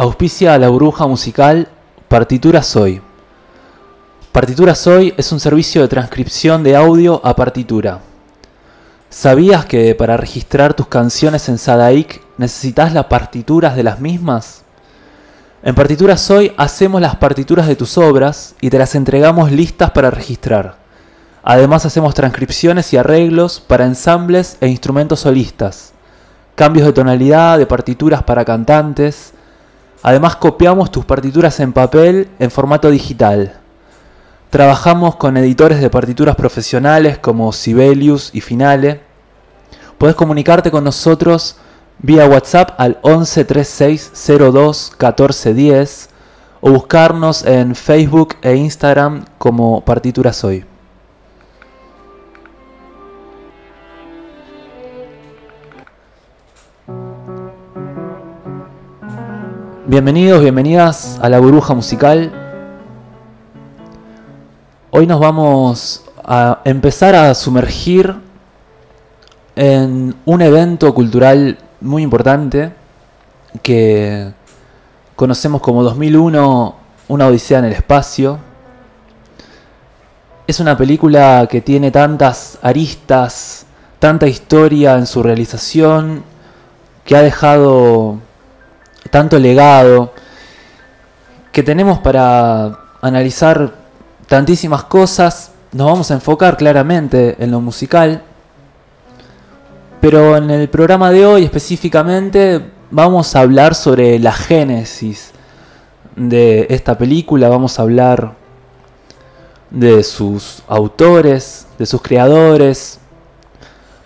auspicia la burbuja musical Partitura Soy. Partitura Soy es un servicio de transcripción de audio a partitura. ¿Sabías que para registrar tus canciones en Sadaic necesitas las partituras de las mismas? En Partitura Soy hacemos las partituras de tus obras y te las entregamos listas para registrar. Además hacemos transcripciones y arreglos para ensambles e instrumentos solistas, cambios de tonalidad de partituras para cantantes. Además copiamos tus partituras en papel en formato digital. Trabajamos con editores de partituras profesionales como Sibelius y Finale. Puedes comunicarte con nosotros vía WhatsApp al 11 36 02 14 10 o buscarnos en Facebook e Instagram como Partituras Hoy. Bienvenidos, bienvenidas a la burbuja musical. Hoy nos vamos a empezar a sumergir en un evento cultural muy importante que conocemos como 2001, una odisea en el espacio. Es una película que tiene tantas aristas, tanta historia en su realización, que ha dejado tanto legado, que tenemos para analizar tantísimas cosas, nos vamos a enfocar claramente en lo musical, pero en el programa de hoy específicamente vamos a hablar sobre la génesis de esta película, vamos a hablar de sus autores, de sus creadores,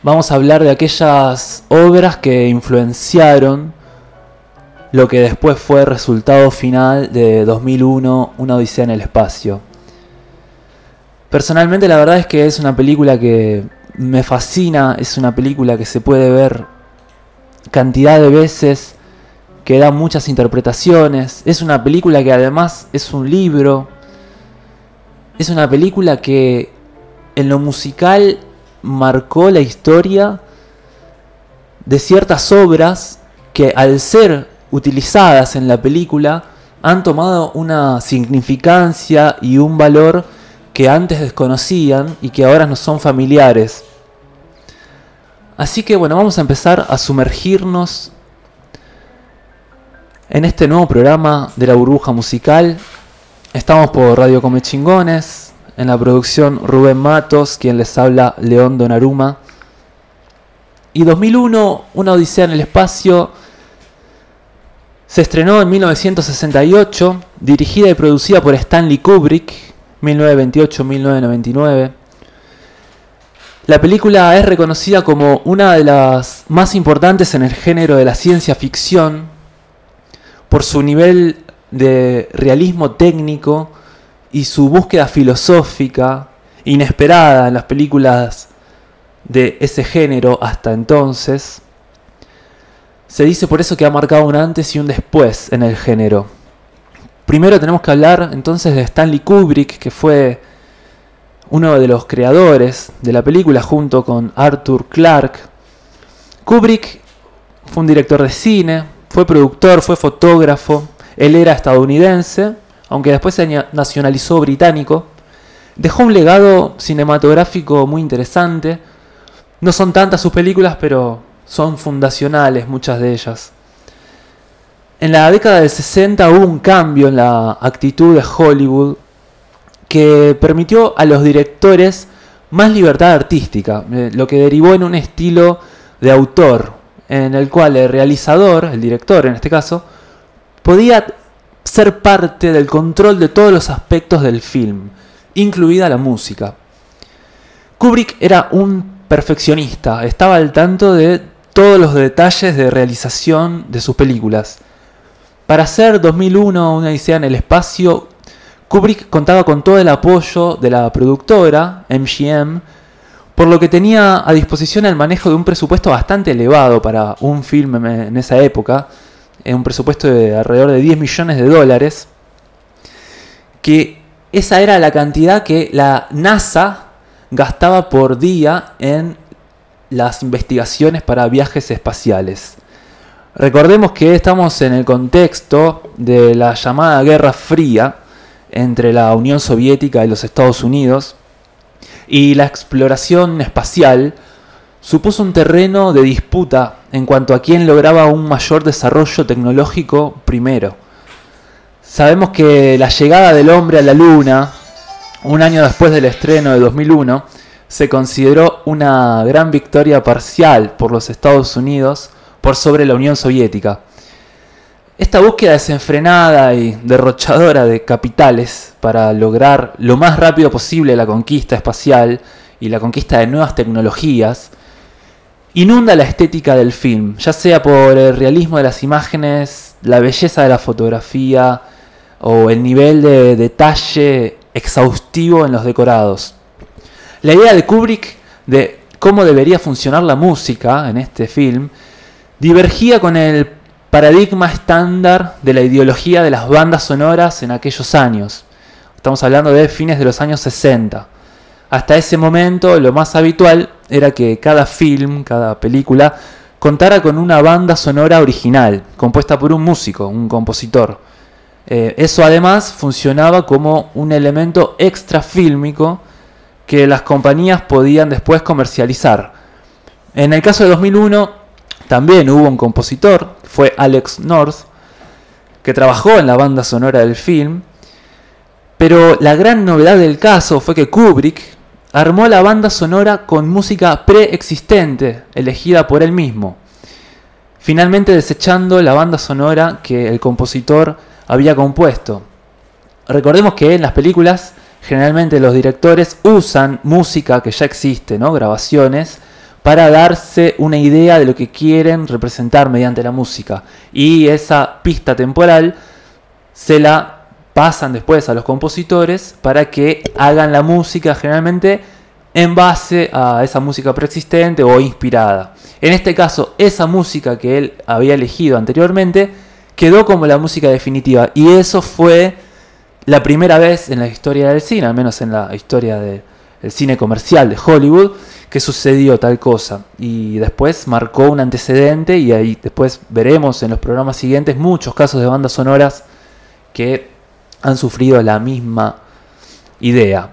vamos a hablar de aquellas obras que influenciaron lo que después fue resultado final de 2001, Una Odisea en el Espacio. Personalmente la verdad es que es una película que me fascina, es una película que se puede ver cantidad de veces, que da muchas interpretaciones, es una película que además es un libro, es una película que en lo musical marcó la historia de ciertas obras que al ser utilizadas en la película han tomado una significancia y un valor que antes desconocían y que ahora nos son familiares. Así que bueno, vamos a empezar a sumergirnos en este nuevo programa de la burbuja musical. Estamos por Radio Come Chingones, en la producción Rubén Matos, quien les habla León Donaruma. Y 2001, Una Odisea en el Espacio, se estrenó en 1968, dirigida y producida por Stanley Kubrick, 1928-1999. La película es reconocida como una de las más importantes en el género de la ciencia ficción por su nivel de realismo técnico y su búsqueda filosófica inesperada en las películas de ese género hasta entonces. Se dice por eso que ha marcado un antes y un después en el género. Primero tenemos que hablar entonces de Stanley Kubrick, que fue uno de los creadores de la película junto con Arthur Clarke. Kubrick fue un director de cine, fue productor, fue fotógrafo, él era estadounidense, aunque después se nacionalizó británico. Dejó un legado cinematográfico muy interesante. No son tantas sus películas, pero son fundacionales muchas de ellas. En la década del 60 hubo un cambio en la actitud de Hollywood que permitió a los directores más libertad artística, eh, lo que derivó en un estilo de autor, en el cual el realizador, el director en este caso, podía ser parte del control de todos los aspectos del film, incluida la música. Kubrick era un perfeccionista, estaba al tanto de todos los detalles de realización de sus películas. Para hacer 2001 una odisea en el espacio, Kubrick contaba con todo el apoyo de la productora, MGM, por lo que tenía a disposición el manejo de un presupuesto bastante elevado para un film en esa época, un presupuesto de alrededor de 10 millones de dólares, que esa era la cantidad que la NASA gastaba por día en las investigaciones para viajes espaciales. Recordemos que estamos en el contexto de la llamada Guerra Fría entre la Unión Soviética y los Estados Unidos, y la exploración espacial supuso un terreno de disputa en cuanto a quién lograba un mayor desarrollo tecnológico primero. Sabemos que la llegada del hombre a la Luna, un año después del estreno de 2001, se consideró una gran victoria parcial por los Estados Unidos por sobre la Unión Soviética. Esta búsqueda desenfrenada y derrochadora de capitales para lograr lo más rápido posible la conquista espacial y la conquista de nuevas tecnologías inunda la estética del film, ya sea por el realismo de las imágenes, la belleza de la fotografía o el nivel de detalle exhaustivo en los decorados. La idea de Kubrick de cómo debería funcionar la música en este film divergía con el paradigma estándar de la ideología de las bandas sonoras en aquellos años. Estamos hablando de fines de los años 60. Hasta ese momento lo más habitual era que cada film, cada película, contara con una banda sonora original, compuesta por un músico, un compositor. Eh, eso además funcionaba como un elemento extra fílmico que las compañías podían después comercializar. En el caso de 2001, también hubo un compositor, fue Alex North, que trabajó en la banda sonora del film, pero la gran novedad del caso fue que Kubrick armó la banda sonora con música preexistente, elegida por él mismo, finalmente desechando la banda sonora que el compositor había compuesto. Recordemos que en las películas generalmente los directores usan música que ya existe, grabaciones, para darse una idea de lo que quieren representar mediante la música. Y esa pista temporal se la pasan después a los compositores para que hagan la música generalmente en base a esa música preexistente o inspirada. En este caso, esa música que él había elegido anteriormente quedó como la música definitiva. Y eso fue la primera vez en la historia del cine, al menos en la historia del cine comercial de Hollywood, que sucedió tal cosa. Y después marcó un antecedente y ahí después veremos en los programas siguientes muchos casos de bandas sonoras que han sufrido la misma idea.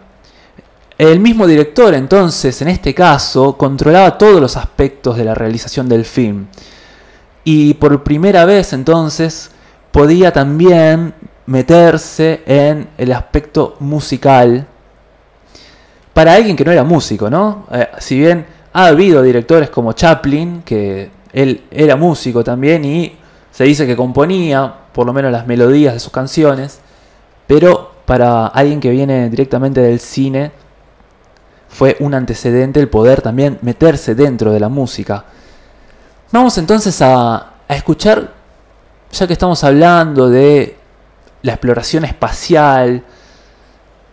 El mismo director entonces, en este caso, controlaba todos los aspectos de la realización del film. Y por primera vez entonces podía también meterse en el aspecto musical para alguien que no era músico, ¿no? Eh, si bien ha habido directores como Chaplin, que él era músico también y se dice que componía por lo menos las melodías de sus canciones, pero para alguien que viene directamente del cine fue un antecedente el poder también meterse dentro de la música. Vamos entonces a, a escuchar, ya que estamos hablando de la exploración espacial,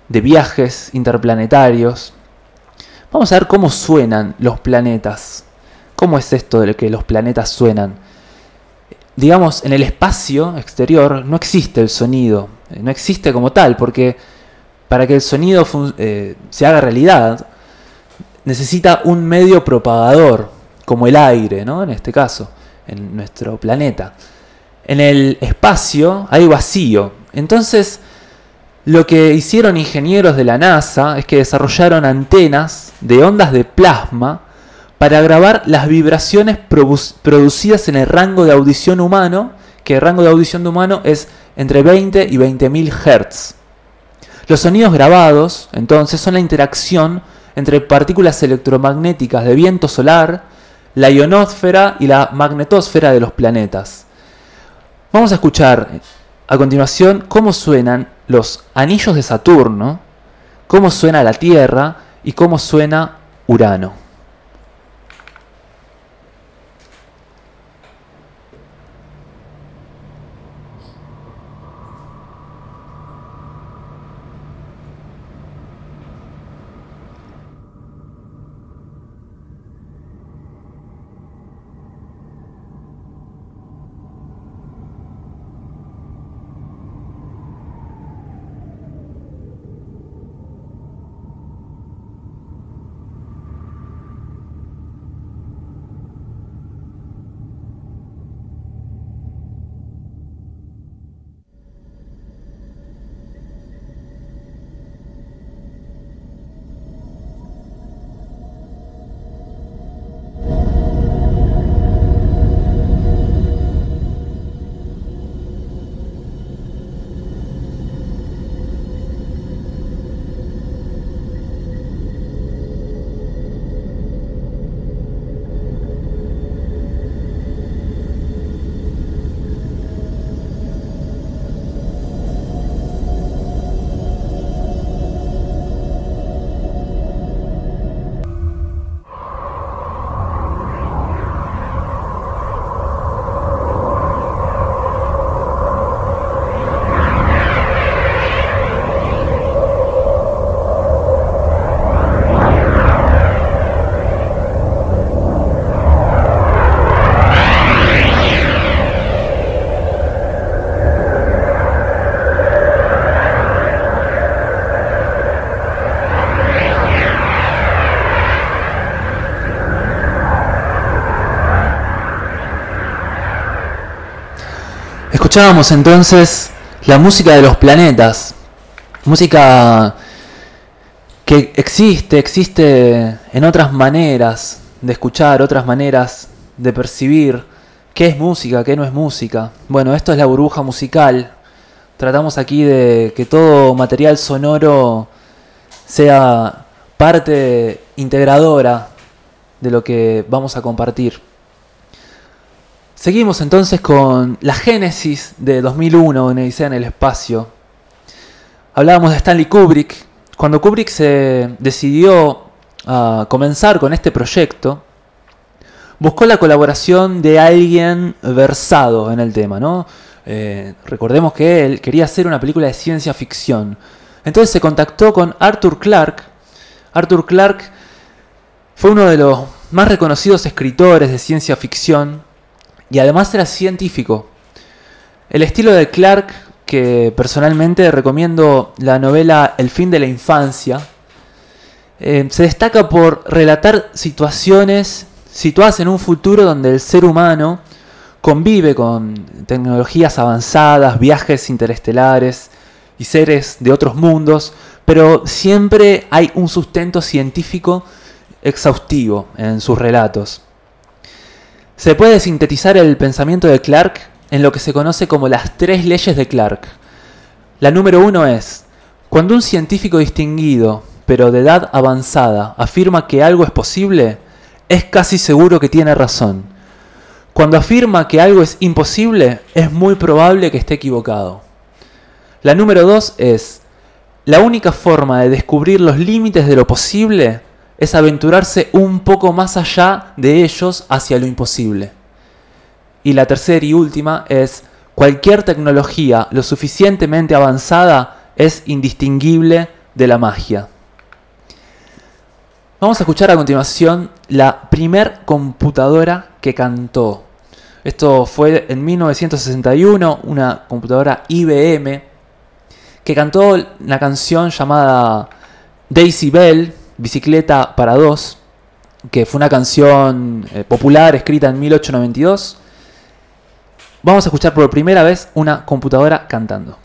de viajes interplanetarios. Vamos a ver cómo suenan los planetas. ¿Cómo es esto de que los planetas suenan? Digamos, en el espacio exterior no existe el sonido, eh, no existe como tal, porque para que el sonido eh, se haga realidad, necesita un medio propagador, como el aire, ¿no? En este caso, en nuestro planeta. En el espacio hay vacío. Entonces, lo que hicieron ingenieros de la NASA es que desarrollaron antenas de ondas de plasma para grabar las vibraciones producidas en el rango de audición humano, que el rango de audición humano es entre 20 y 20.000 Hz. Los sonidos grabados, entonces, son la interacción entre partículas electromagnéticas de viento solar, la ionosfera y la magnetosfera de los planetas. Vamos a escuchar a continuación cómo suenan los anillos de Saturno, cómo suena la Tierra y cómo suena Urano. Escuchábamos entonces la música de los planetas, música que existe, existe en otras maneras de escuchar, otras maneras de percibir qué es música, qué no es música. Bueno, esto es la burbuja musical. Tratamos aquí de que todo material sonoro sea parte integradora de lo que vamos a compartir. Seguimos entonces con la génesis de 2001 en Odisea en el espacio. Hablábamos de Stanley Kubrick. Cuando Kubrick se decidió a comenzar con este proyecto, buscó la colaboración de alguien versado en el tema, ¿no? Eh, recordemos que él quería hacer una película de ciencia ficción. Entonces se contactó con Arthur Clarke. Arthur Clarke fue uno de los más reconocidos escritores de ciencia ficción y además era científico. El estilo de Clarke, que personalmente recomiendo la novela El fin de la infancia, eh, se destaca por relatar situaciones situadas en un futuro donde el ser humano convive con tecnologías avanzadas, viajes interestelares y seres de otros mundos, pero siempre hay un sustento científico exhaustivo en sus relatos. Se puede sintetizar el pensamiento de Clark en lo que se conoce como las tres leyes de Clark. La número uno es, cuando un científico distinguido, pero de edad avanzada, afirma que algo es posible, es casi seguro que tiene razón. Cuando afirma que algo es imposible, es muy probable que esté equivocado. La número dos es, la única forma de descubrir los límites de lo posible es aventurarse un poco más allá de ellos hacia lo imposible. Y la tercera y última es, cualquier tecnología lo suficientemente avanzada es indistinguible de la magia. Vamos a escuchar a continuación la primer computadora que cantó. Esto fue en 1961, una computadora IBM que cantó la canción llamada Daisy Bell, Bicicleta para dos, que fue una canción eh, popular escrita en 1892. Vamos a escuchar por primera vez una computadora cantando.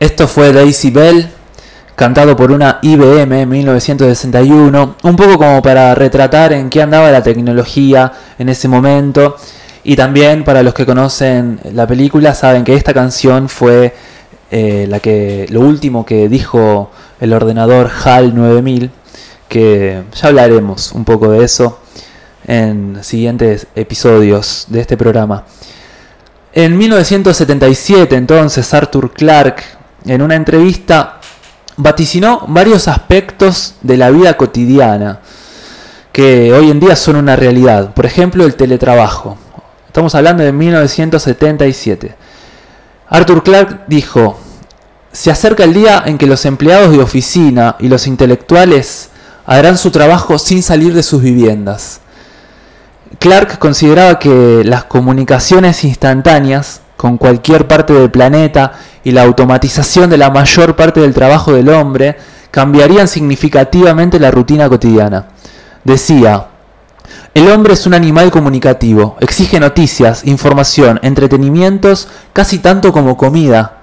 Esto fue Daisy Bell, cantado por una IBM en 1961, un poco como para retratar en qué andaba la tecnología en ese momento. Y también para los que conocen la película saben que esta canción fue eh, la que, lo último que dijo el ordenador HAL 9000, que ya hablaremos un poco de eso en siguientes episodios de este programa. En 1977 entonces Arthur Clarke en una entrevista vaticinó varios aspectos de la vida cotidiana que hoy en día son una realidad. Por ejemplo, el teletrabajo. Estamos hablando de 1977. Arthur Clarke dijo, Se acerca el día en que los empleados de oficina y los intelectuales harán su trabajo sin salir de sus viviendas. Clark consideraba que las comunicaciones instantáneas con cualquier parte del planeta y la automatización de la mayor parte del trabajo del hombre cambiarían significativamente la rutina cotidiana. Decía, el hombre es un animal comunicativo, exige noticias, información, entretenimientos, casi tanto como comida.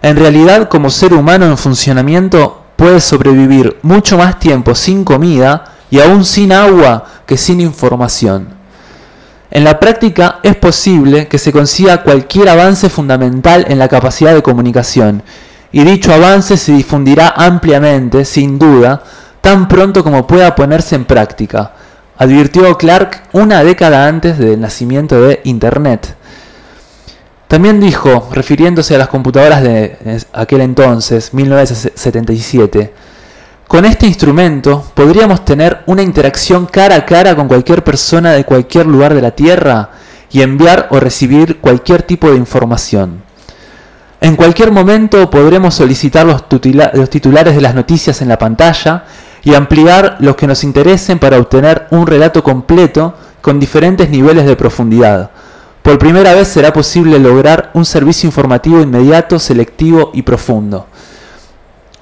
En realidad, como ser humano en funcionamiento, puede sobrevivir mucho más tiempo sin comida y aún sin agua que sin información. En la práctica es posible que se consiga cualquier avance fundamental en la capacidad de comunicación, y dicho avance se difundirá ampliamente, sin duda, tan pronto como pueda ponerse en práctica, advirtió Clark una década antes del nacimiento de Internet. También dijo, refiriéndose a las computadoras de aquel entonces, 1977, con este instrumento podríamos tener una interacción cara a cara con cualquier persona de cualquier lugar de la Tierra y enviar o recibir cualquier tipo de información. En cualquier momento podremos solicitar los, titulares de las noticias en la pantalla y ampliar los que nos interesen para obtener un relato completo con diferentes niveles de profundidad. Por primera vez será posible lograr un servicio informativo inmediato, selectivo y profundo.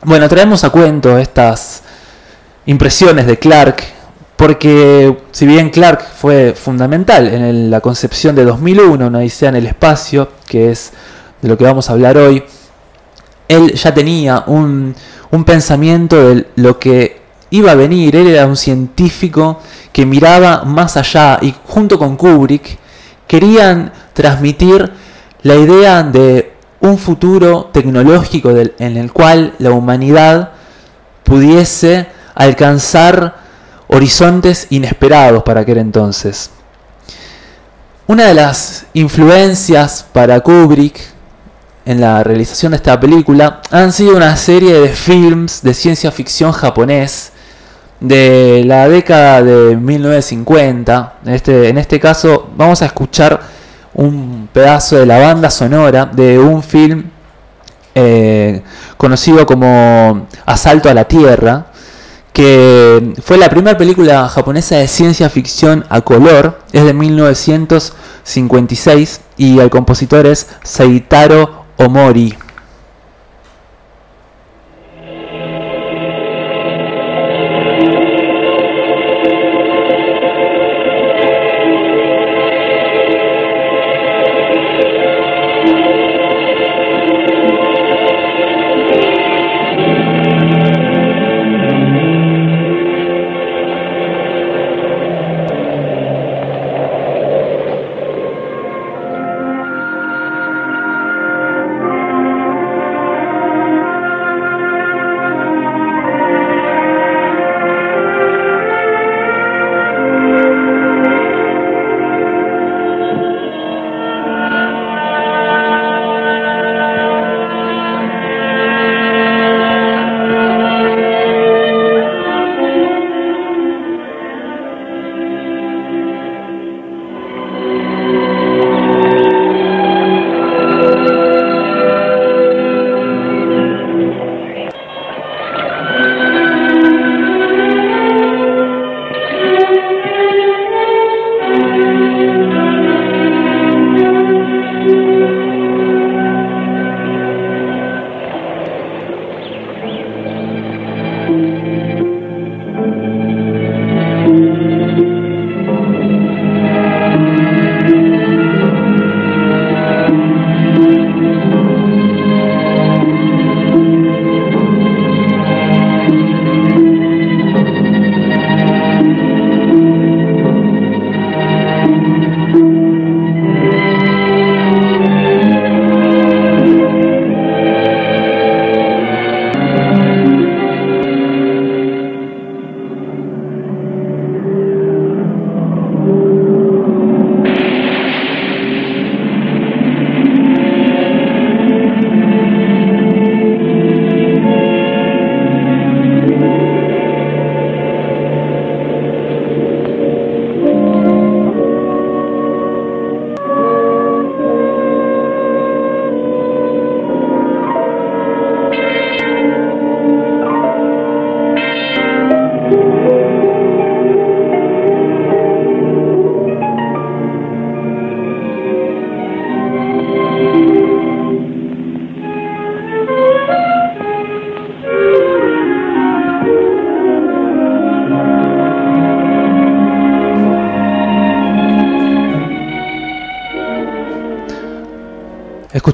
Bueno, traemos a cuento estas impresiones de Clark, porque si bien Clark fue fundamental en la concepción de 2001, una odisea en el espacio, que es de lo que vamos a hablar hoy, él ya tenía un, un pensamiento de lo que iba a venir, él era un científico que miraba más allá y junto con Kubrick querían transmitir la idea de un futuro tecnológico en el cual la humanidad pudiese alcanzar horizontes inesperados para aquel entonces. Una de las influencias para Kubrick en la realización de esta película han sido una serie de films de ciencia ficción japonés de la década de 1950. En este, en este caso vamos a escuchar un pedazo de la banda sonora de un film eh, conocido como Asalto a la Tierra, que fue la primera película japonesa de ciencia ficción a color, es de 1956 y el compositor es Seitaro Omori.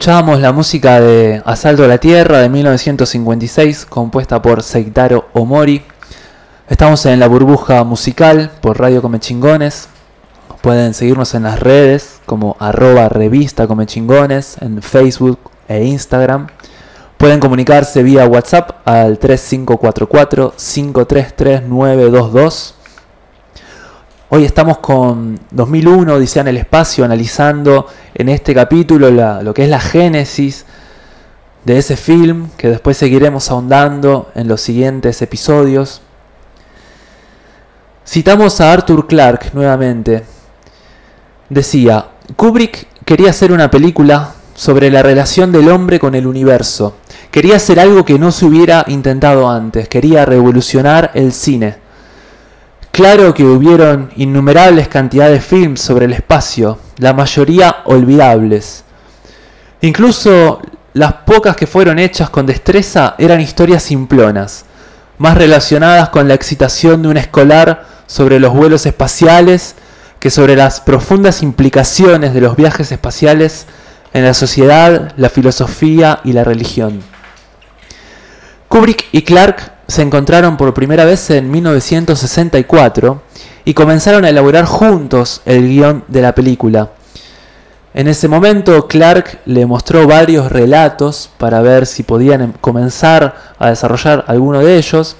Escuchábamos la música de Asalto a la Tierra de 1956, compuesta por Seitaro Omori. Estamos en la burbuja musical por Radio Comechingones. Pueden seguirnos en las redes como arroba revista Comechingones en Facebook e Instagram. Pueden comunicarse vía WhatsApp al 3544-533922. Hoy estamos con 2001, Odisea en el Espacio, analizando en este capítulo lo que es la génesis de ese film, que después seguiremos ahondando en los siguientes episodios. Citamos a Arthur Clarke nuevamente. Decía, Kubrick quería hacer una película sobre la relación del hombre con el universo. Quería hacer algo que no se hubiera intentado antes. Quería revolucionar el cine. Claro que hubieron innumerables cantidades de films sobre el espacio, la mayoría olvidables. Incluso las pocas que fueron hechas con destreza eran historias simplonas, más relacionadas con la excitación de un escolar sobre los vuelos espaciales que sobre las profundas implicaciones de los viajes espaciales en la sociedad, la filosofía y la religión. Kubrick y Clark se encontraron por primera vez en 1964 y comenzaron a elaborar juntos el guion de la película. En ese momento Clark le mostró varios relatos para ver si podían em, comenzar a desarrollar alguno de ellos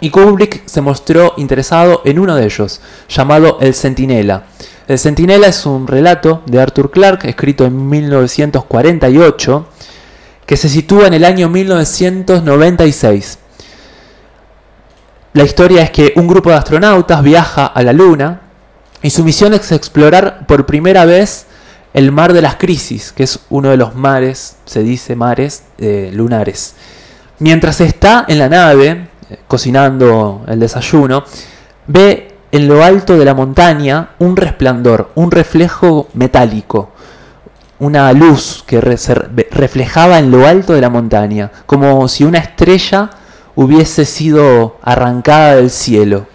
y Kubrick se mostró interesado en uno de ellos, llamado El Centinela. El Centinela es un relato de Arthur Clarke escrito en 1948 que se sitúa en el año 1996. La historia es que un grupo de astronautas viaja a la Luna y su misión es explorar por primera vez el mar de las crisis, que es uno de los mares, se dice mares eh, lunares. Mientras está en la nave, eh, cocinando el desayuno, ve en lo alto de la montaña un resplandor, un reflejo metálico, una luz que reflejaba en lo alto de la montaña, como si una estrella hubiese sido arrancada del cielo.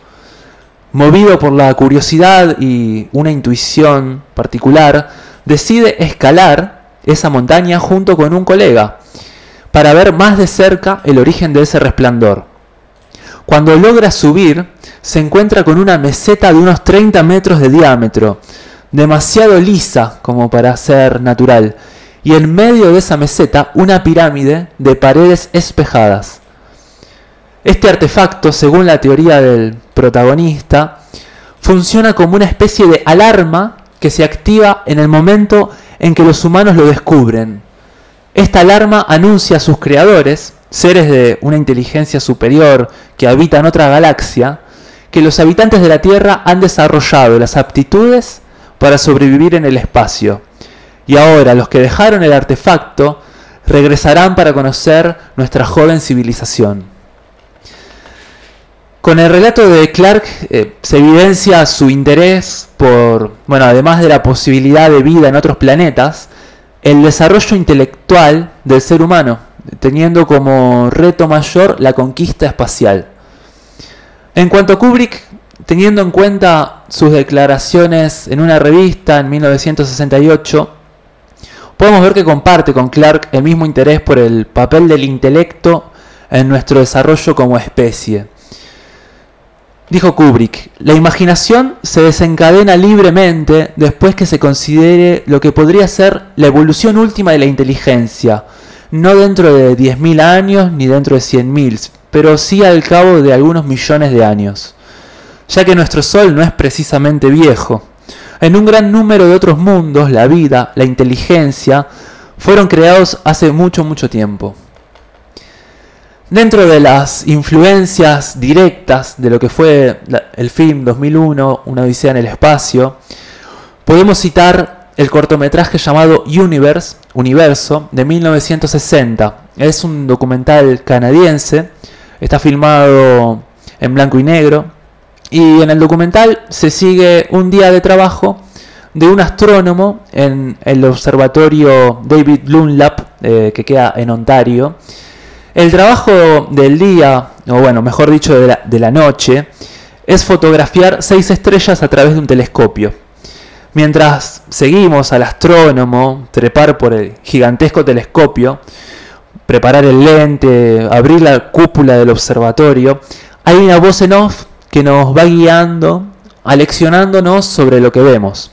Movido por la curiosidad y una intuición particular, decide escalar esa montaña junto con un colega para ver más de cerca el origen de ese resplandor. Cuando logra subir, se encuentra con una meseta de unos 30 metros de diámetro, demasiado lisa como para ser natural, y en medio de esa meseta una pirámide de paredes espejadas. Este artefacto, según la teoría del protagonista, funciona como una especie de alarma que se activa en el momento en que los humanos lo descubren. Esta alarma anuncia a sus creadores, seres de una inteligencia superior que habitan otra galaxia, que los habitantes de la Tierra han desarrollado las aptitudes para sobrevivir en el espacio. Y ahora los que dejaron el artefacto regresarán para conocer nuestra joven civilización. Con el relato de Clark eh, se evidencia su interés por, bueno, además de la posibilidad de vida en otros planetas, el desarrollo intelectual del ser humano, teniendo como reto mayor la conquista espacial. En cuanto a Kubrick, teniendo en cuenta sus declaraciones en una revista en 1968, podemos ver que comparte con Clark el mismo interés por el papel del intelecto en nuestro desarrollo como especie. Dijo Kubrick, la imaginación se desencadena libremente después que se considere lo que podría ser la evolución última de la inteligencia, no dentro de 10.000 años ni dentro de 100.000, pero sí al cabo de algunos millones de años, ya que nuestro Sol no es precisamente viejo. En un gran número de otros mundos, la vida, la inteligencia, fueron creados hace mucho, mucho tiempo. Dentro de las influencias directas de lo que fue el film 2001, Una Odisea en el Espacio, podemos citar el cortometraje llamado Universe, Universo, de 1960. Es un documental canadiense, está filmado en blanco y negro, y en el documental se sigue un día de trabajo de un astrónomo en el observatorio David Dunlap, eh, que queda en Ontario, el trabajo del día, o bueno, mejor dicho, de la, noche, es fotografiar seis estrellas a través de un telescopio. Mientras seguimos al astrónomo trepar por el gigantesco telescopio, preparar el lente, abrir la cúpula del observatorio, hay una voz en off que nos va guiando, aleccionándonos sobre lo que vemos.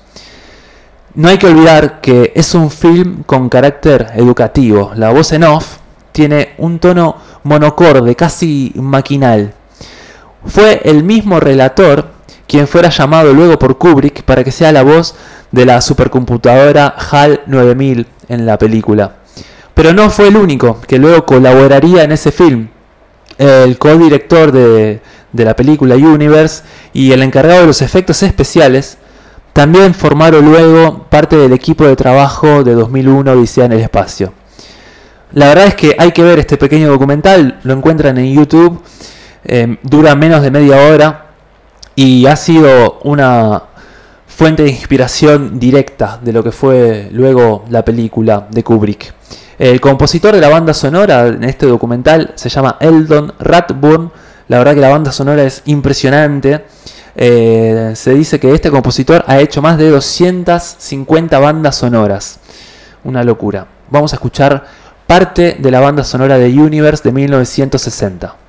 No hay que olvidar que es un film con carácter educativo. La voz en off tiene un tono monocorde, casi maquinal. Fue el mismo relator quien fuera llamado luego por Kubrick para que sea la voz de la supercomputadora HAL 9000 en la película. Pero no fue el único que luego colaboraría en ese film. El co-director de, de la película Universe y el encargado de los efectos especiales también formaron luego parte del equipo de trabajo de 2001 Odisea en el Espacio. La verdad es que hay que ver este pequeño documental, lo encuentran en YouTube, eh, dura menos de media hora y ha sido una fuente de inspiración directa de lo que fue luego la película de Kubrick. El compositor de la banda sonora en este documental se llama Eldon Ratburn. La verdad que la banda sonora es impresionante. Eh, se dice que este compositor ha hecho más de 250 bandas sonoras. Una locura. Vamos a escuchar parte de la banda sonora de Universe de 1960.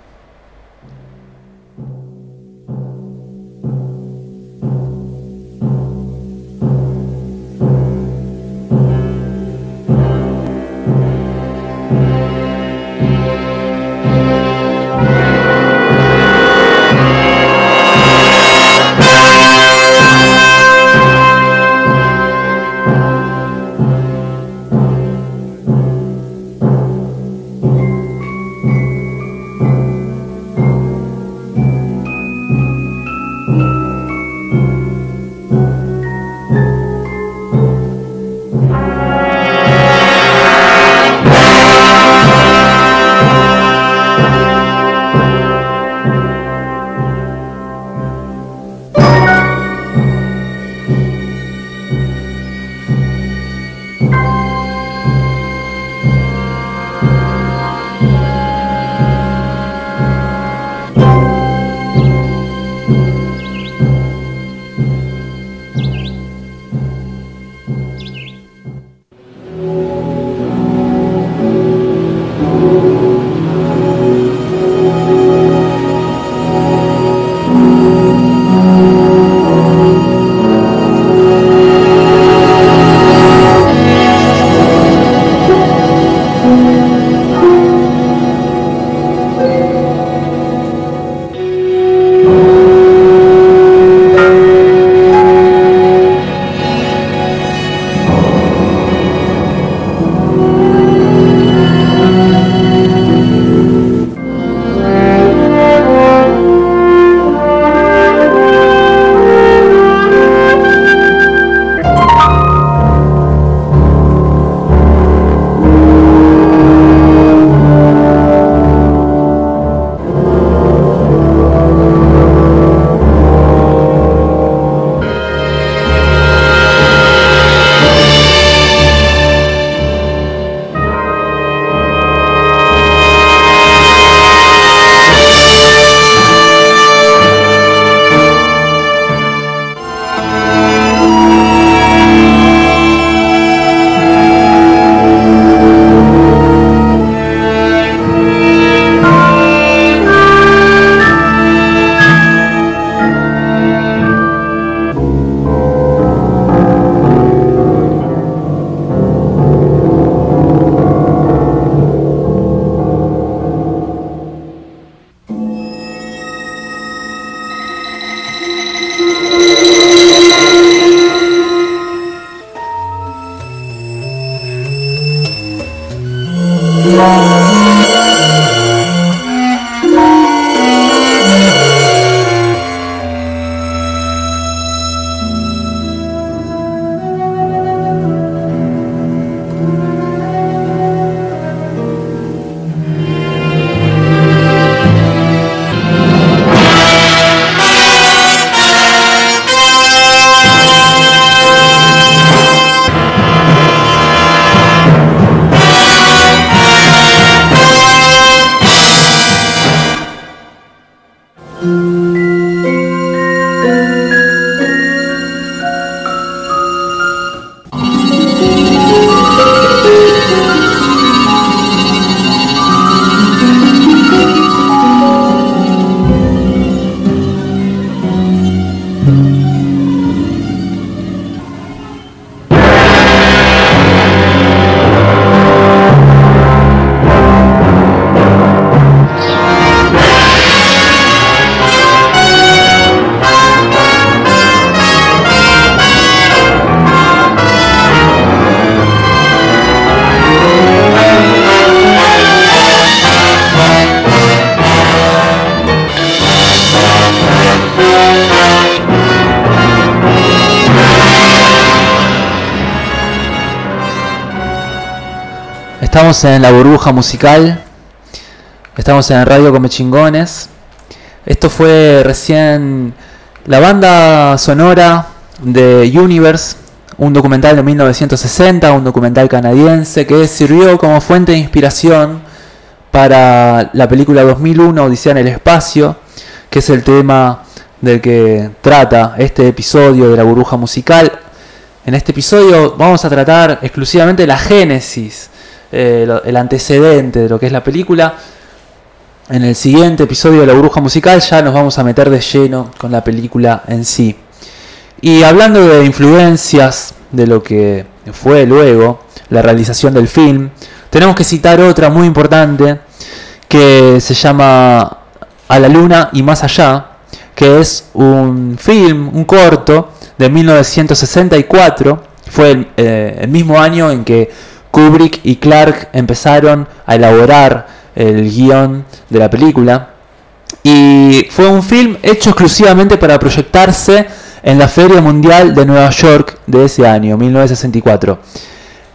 En la burbuja musical. Estamos en Radio Come Chingones. Esto fue recién la banda sonora de Universe, un documental de 1960, un documental canadiense que sirvió como fuente de inspiración para la película 2001 Odisea en el espacio, que es el tema del que trata este episodio de la burbuja musical. En este episodio vamos a tratar exclusivamente la génesis, eh, el antecedente de lo que es la película. En el siguiente episodio de la burbuja musical ya nos vamos a meter de lleno con la película en sí. Y hablando de influencias de lo que fue luego la realización del film, tenemos que citar otra muy importante que se llama A la Luna y Más Allá, que es un film, un corto de 1964. Fue eh, el mismo año en que Kubrick y Clark empezaron a elaborar el guion de la película. Y fue un film hecho exclusivamente para proyectarse en la Feria Mundial de Nueva York de ese año, 1964.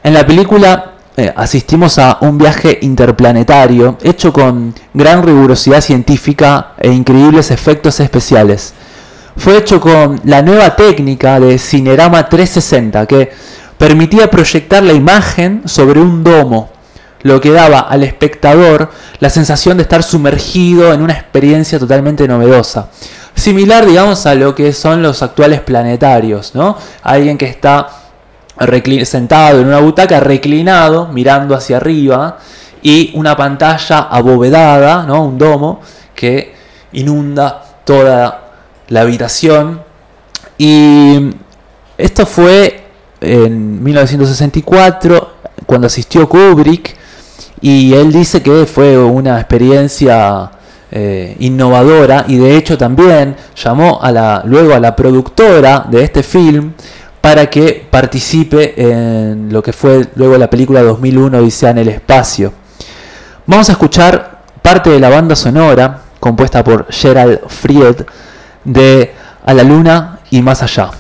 En la película eh, asistimos a un viaje interplanetario hecho con gran rigurosidad científica e increíbles efectos especiales. Fue hecho con la nueva técnica de Cinerama 360 que permitía proyectar la imagen sobre un domo, lo que daba al espectador la sensación de estar sumergido en una experiencia totalmente novedosa. Similar, digamos, a lo que son los actuales planetarios, ¿no? Alguien que está sentado en una butaca, reclinado, mirando hacia arriba, y una pantalla abovedada, ¿no? un domo, que inunda toda la habitación. Y esto fue en 1964, cuando asistió Kubrick, y él dice que fue una experiencia eh, innovadora y de hecho también llamó a la, luego a la productora de este film para que participe en lo que fue luego la película 2001 Odisea en el espacio. Vamos a escuchar parte de la banda sonora compuesta por Gerald Fried de A la Luna y más allá.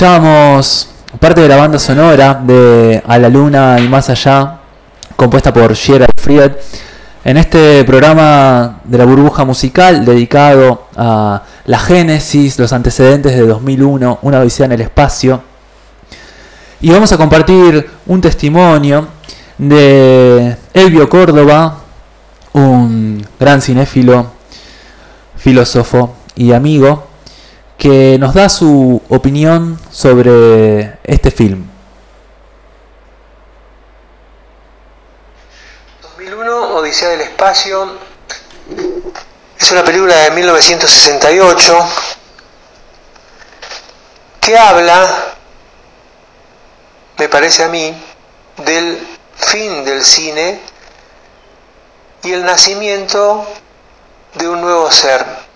Escuchábamos parte de la banda sonora de A la Luna y Más Allá, compuesta por Gerard Fried, en este programa de la burbuja musical dedicado a la génesis, los antecedentes de 2001, una odisea en el espacio. Y vamos a compartir un testimonio de Elvio Córdoba, un gran cinéfilo, filósofo y amigo, que nos da su opinión sobre este film. 2001, Odisea del Espacio, es una película de 1968 que habla, me parece a mí, del fin del cine y el nacimiento de un nuevo ser.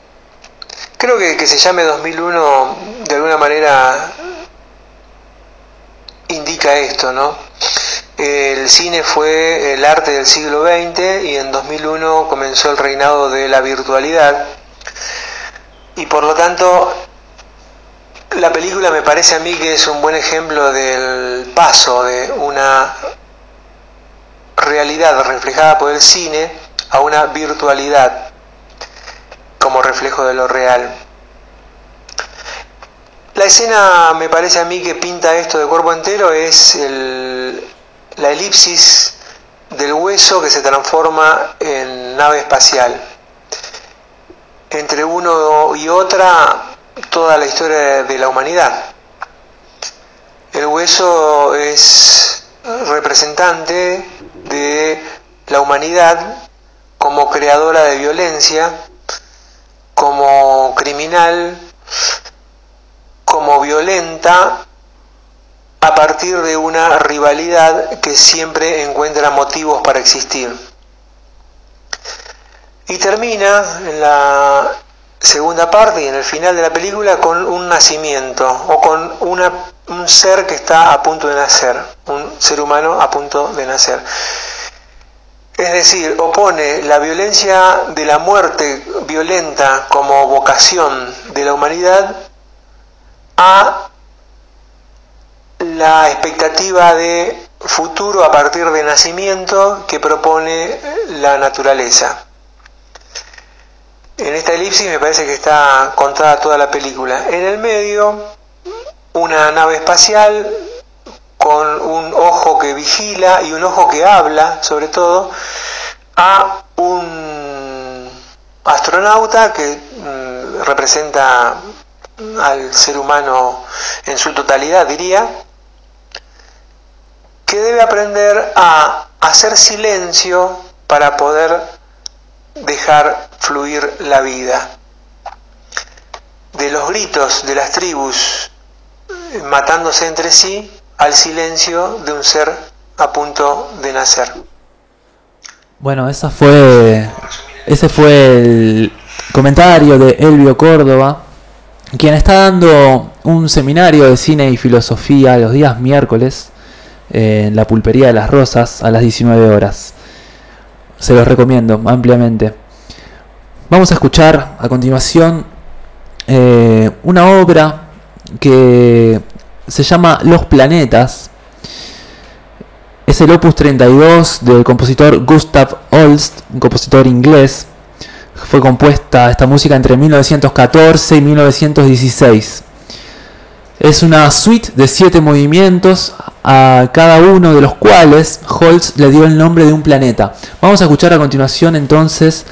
Creo que que se llame 2001 de alguna manera indica esto, ¿no? El cine fue el arte del siglo XX y en 2001 comenzó el reinado de la virtualidad y por lo tanto la película me parece a mí que es un buen ejemplo del paso de una realidad reflejada por el cine a una virtualidad como reflejo de lo real. La escena me parece a mí que pinta esto de cuerpo entero es la elipsis del hueso que se transforma en nave espacial. Entre uno y otra, toda la historia de la humanidad. El hueso es representante de la humanidad como creadora de violencia, como criminal, como violenta, a partir de una rivalidad que siempre encuentra motivos para existir. Y termina en la segunda parte y en el final de la película con un nacimiento o con una, un ser que está a punto de nacer, un ser humano a punto de nacer. Es decir, opone la violencia de la muerte violenta como vocación de la humanidad a la expectativa de futuro a partir de nacimiento que propone la naturaleza. En esta elipsis me parece que está contada toda la película. En el medio, una nave espacial con un ojo que vigila y un ojo que habla, sobre todo, a un astronauta que mm, representa al ser humano en su totalidad, diría, que debe aprender a hacer silencio para poder dejar fluir la vida. De los gritos de las tribus matándose entre sí al silencio de un ser a punto de nacer. Bueno, esa fue, ese fue el comentario de Elvio Córdoba, quien está dando un seminario de cine y filosofía los días miércoles en la Pulpería de las Rosas a las 19 horas. Se los recomiendo ampliamente. Vamos a escuchar a continuación eh, una obra que se llama Los Planetas. Es el opus 32 del compositor Gustav Holst, un compositor inglés. Fue compuesta esta música entre 1914 y 1916. Es una suite de siete movimientos, a cada uno de los cuales Holst le dio el nombre de un planeta. Vamos a escuchar a continuación entonces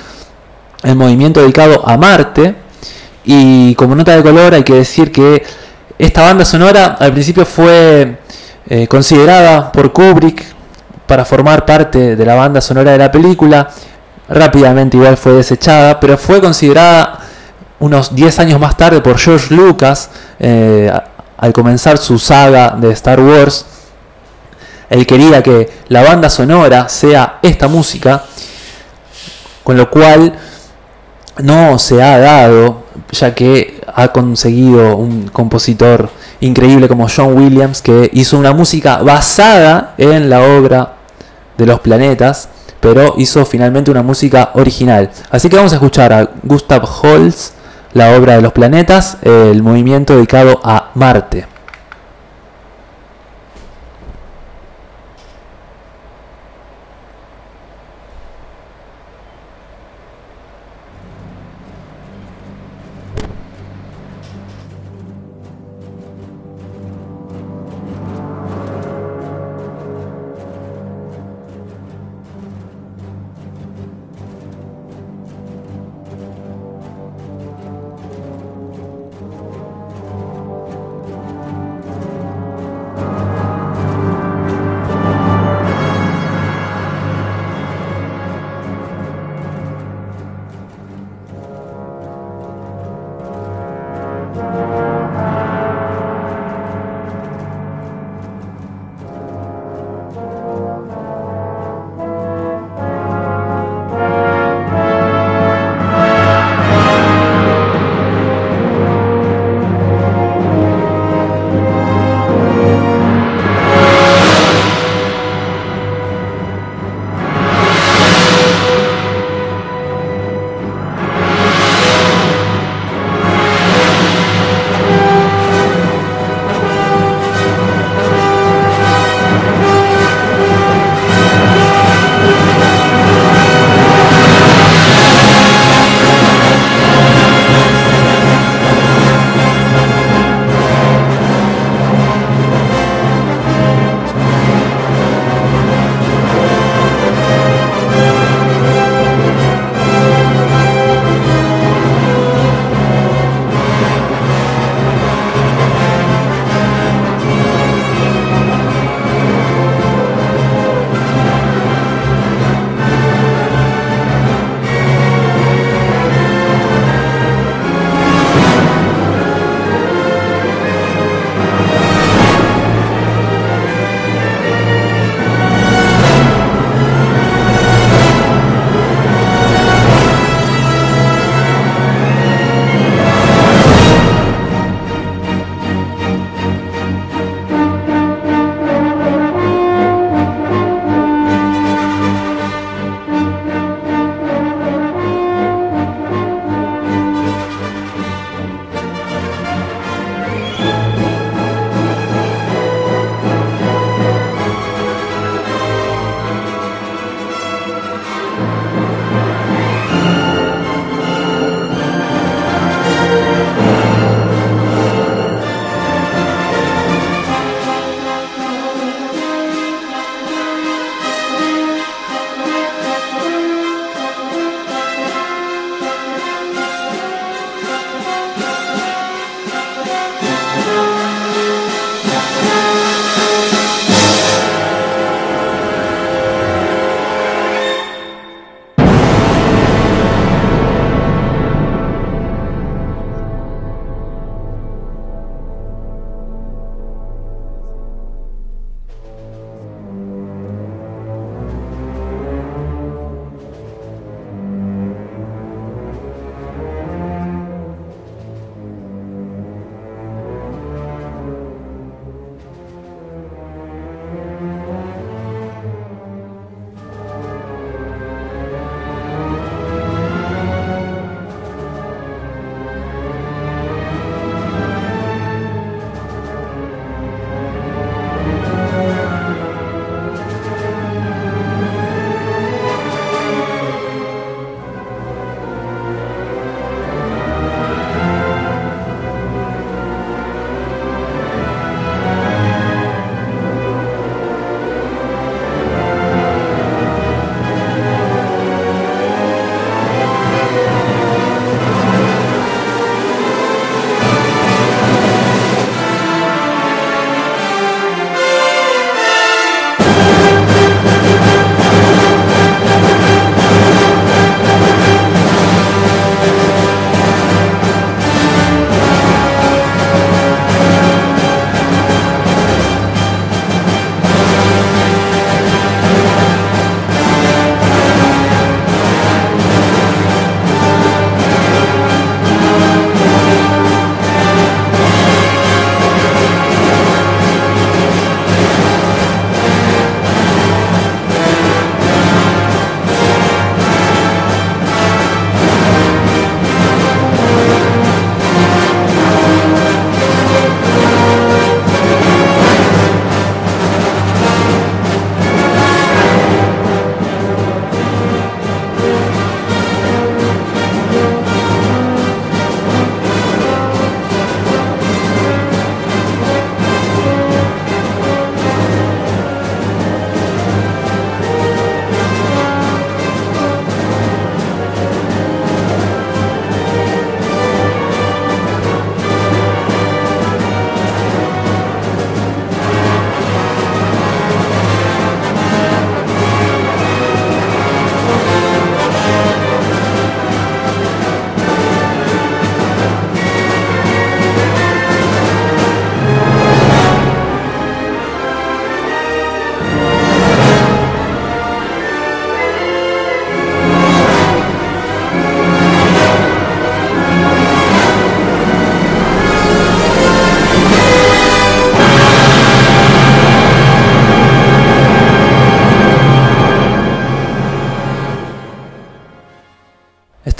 el movimiento dedicado a Marte. Y como nota de color hay que decir que esta banda sonora al principio fue eh, considerada por Kubrick para formar parte de la banda sonora de la película. Rápidamente igual fue desechada, pero fue considerada unos 10 años más tarde por George Lucas eh, al comenzar su saga de Star Wars. Él quería que la banda sonora sea esta música, con lo cual no se ha dado, ya que ha conseguido un compositor increíble como John Williams, que hizo una música basada en la obra de los planetas, pero hizo finalmente una música original. Así que vamos a escuchar a Gustav Holst, la obra de los planetas, el movimiento dedicado a Marte.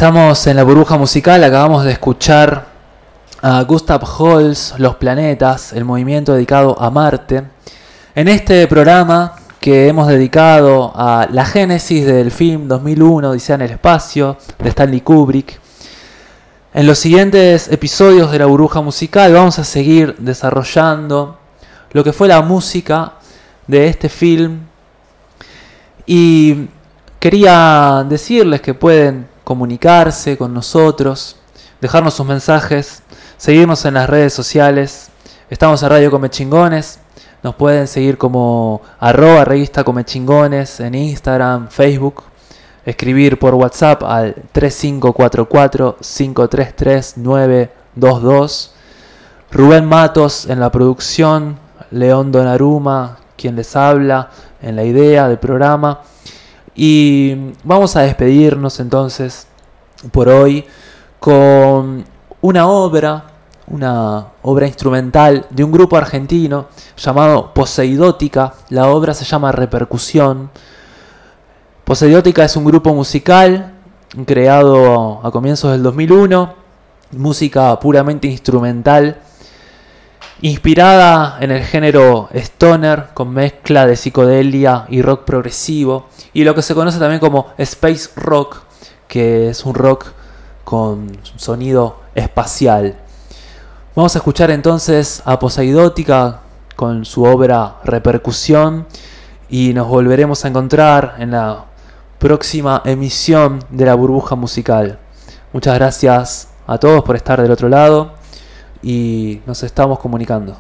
Estamos en la burbuja musical, acabamos de escuchar a Gustav Holst, Los Planetas, el movimiento dedicado a Marte. En este programa que hemos dedicado a la génesis del film 2001, Odisea en el Espacio, de Stanley Kubrick. En los siguientes episodios de la burbuja musical vamos a seguir desarrollando lo que fue la música de este film. Y quería decirles que pueden comunicarse con nosotros, dejarnos sus mensajes, seguirnos en las redes sociales. Estamos en Radio Come Chingones. Nos pueden seguir como arroba revista Come Chingones en Instagram, Facebook. Escribir por WhatsApp al 3544-533-922. Rubén Matos en la producción. León Donaruma, quien les habla en la idea del programa. Y vamos a despedirnos entonces por hoy con una obra, una obra instrumental de un grupo argentino llamado Poseidótica. La obra se llama Repercusión. Poseidótica es un grupo musical creado a comienzos del 2001, música puramente instrumental inspirada en el género stoner con mezcla de psicodelia y rock progresivo y lo que se conoce también como space rock, que es un rock con sonido espacial. Vamos a escuchar entonces a Poseidótica con su obra Repercusión y nos volveremos a encontrar en la próxima emisión de la burbuja musical. Muchas gracias a todos por estar del otro lado y nos estamos comunicando.